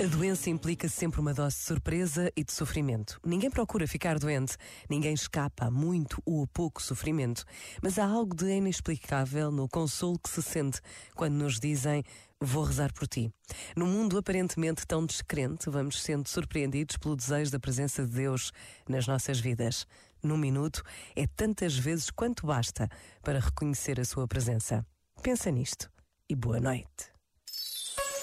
A doença implica sempre uma dose de surpresa e de sofrimento. Ninguém procura ficar doente, ninguém escapa a muito ou a pouco sofrimento, mas há algo de inexplicável no consolo que se sente quando nos dizem vou rezar por ti. No mundo aparentemente tão descrente, vamos sendo surpreendidos pelo desejo da presença de Deus nas nossas vidas. Num minuto é tantas vezes quanto basta para reconhecer a sua presença. Pensa nisto e boa noite.